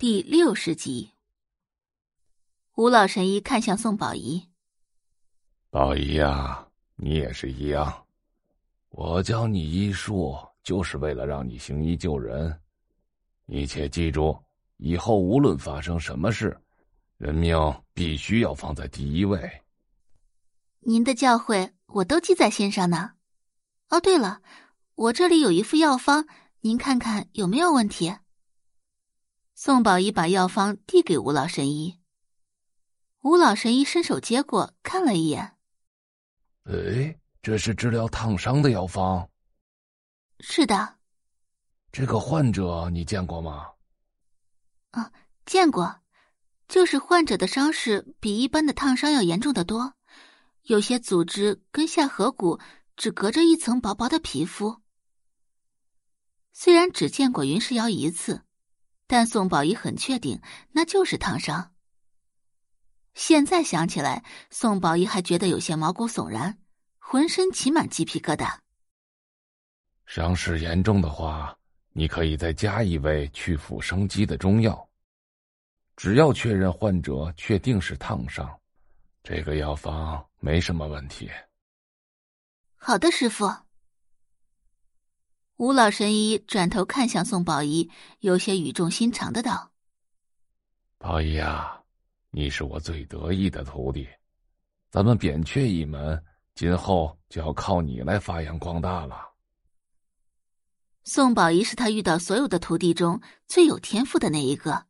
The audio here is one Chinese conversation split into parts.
第六十集，吴老神医看向宋宝仪：“宝仪呀，你也是一样。我教你医术，就是为了让你行医救人。你且记住，以后无论发生什么事，人命必须要放在第一位。”您的教诲我都记在心上呢。哦，对了，我这里有一副药方，您看看有没有问题。宋宝仪把药方递给吴老神医，吴老神医伸手接过，看了一眼。哎，这是治疗烫伤的药方。是的。这个患者你见过吗？啊，见过，就是患者的伤势比一般的烫伤要严重的多，有些组织跟下颌骨只隔着一层薄薄的皮肤。虽然只见过云石瑶一次。但宋宝仪很确定，那就是烫伤。现在想起来，宋宝仪还觉得有些毛骨悚然，浑身起满鸡皮疙瘩。伤势严重的话，你可以再加一味去腐生肌的中药。只要确认患者确定是烫伤，这个药方没什么问题。好的，师傅。吴老神医转头看向宋宝仪，有些语重心长的道：“宝仪啊，你是我最得意的徒弟，咱们扁鹊一门今后就要靠你来发扬光大了。”宋宝仪是他遇到所有的徒弟中最有天赋的那一个，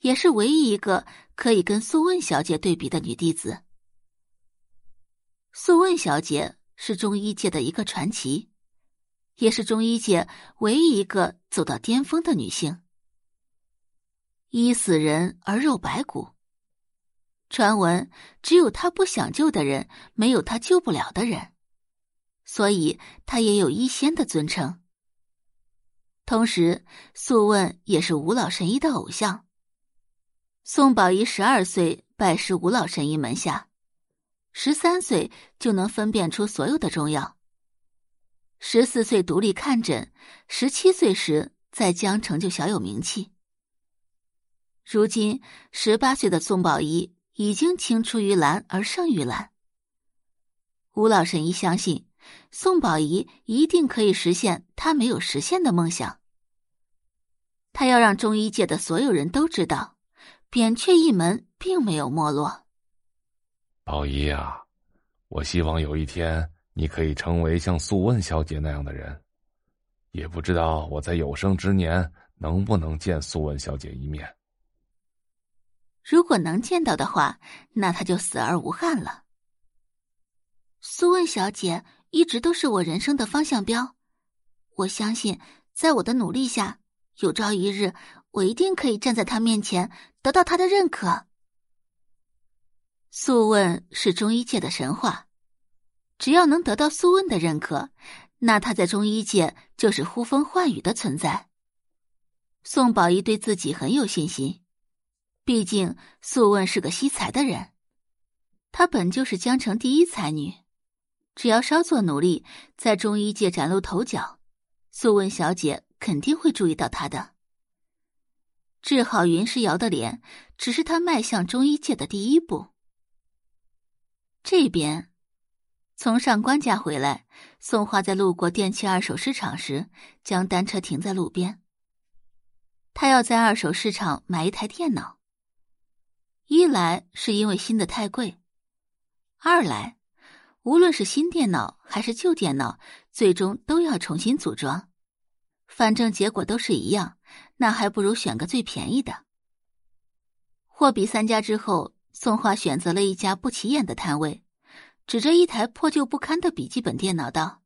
也是唯一一个可以跟素问小姐对比的女弟子。素问小姐是中医界的一个传奇。也是中医界唯一一个走到巅峰的女性。医死人而肉白骨，传闻只有她不想救的人，没有她救不了的人，所以她也有医仙的尊称。同时，素问也是吴老神医的偶像。宋宝仪十二岁拜师吴老神医门下，十三岁就能分辨出所有的中药。十四岁独立看诊，十七岁时在江城就小有名气。如今十八岁的宋宝仪已经青出于蓝而胜于蓝。吴老神医相信，宋宝仪一定可以实现他没有实现的梦想。他要让中医界的所有人都知道，扁鹊一门并没有没落。宝仪啊，我希望有一天。你可以成为像素问小姐那样的人，也不知道我在有生之年能不能见素问小姐一面。如果能见到的话，那他就死而无憾了。素问小姐一直都是我人生的方向标，我相信，在我的努力下，有朝一日我一定可以站在她面前，得到她的认可。素问是中医界的神话。只要能得到苏问的认可，那他在中医界就是呼风唤雨的存在。宋宝仪对自己很有信心，毕竟素问是个惜才的人，她本就是江城第一才女，只要稍作努力，在中医界崭露头角，素问小姐肯定会注意到她的。治好云石瑶的脸，只是她迈向中医界的第一步。这边。从上官家回来，宋花在路过电器二手市场时，将单车停在路边。他要在二手市场买一台电脑。一来是因为新的太贵，二来，无论是新电脑还是旧电脑，最终都要重新组装，反正结果都是一样，那还不如选个最便宜的。货比三家之后，宋花选择了一家不起眼的摊位。指着一台破旧不堪的笔记本电脑道：“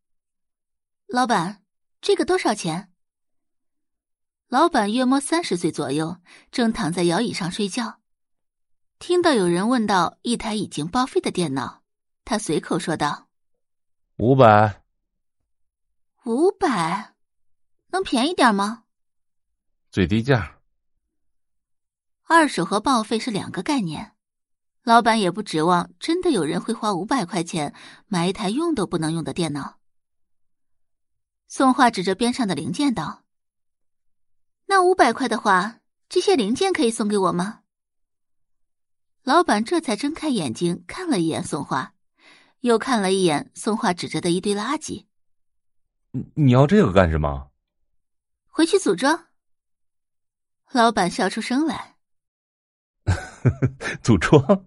老板，这个多少钱？”老板约摸三十岁左右，正躺在摇椅上睡觉。听到有人问到一台已经报废的电脑，他随口说道：“五百。”“五百，能便宜点吗？”“最低价。”二手和报废是两个概念。老板也不指望真的有人会花五百块钱买一台用都不能用的电脑。宋画指着边上的零件道：“那五百块的话，这些零件可以送给我吗？老板这才睁开眼睛看了一眼宋画，又看了一眼宋画指着的一堆垃圾。你你要这个干什么？回去组装。老板笑出声来。组装，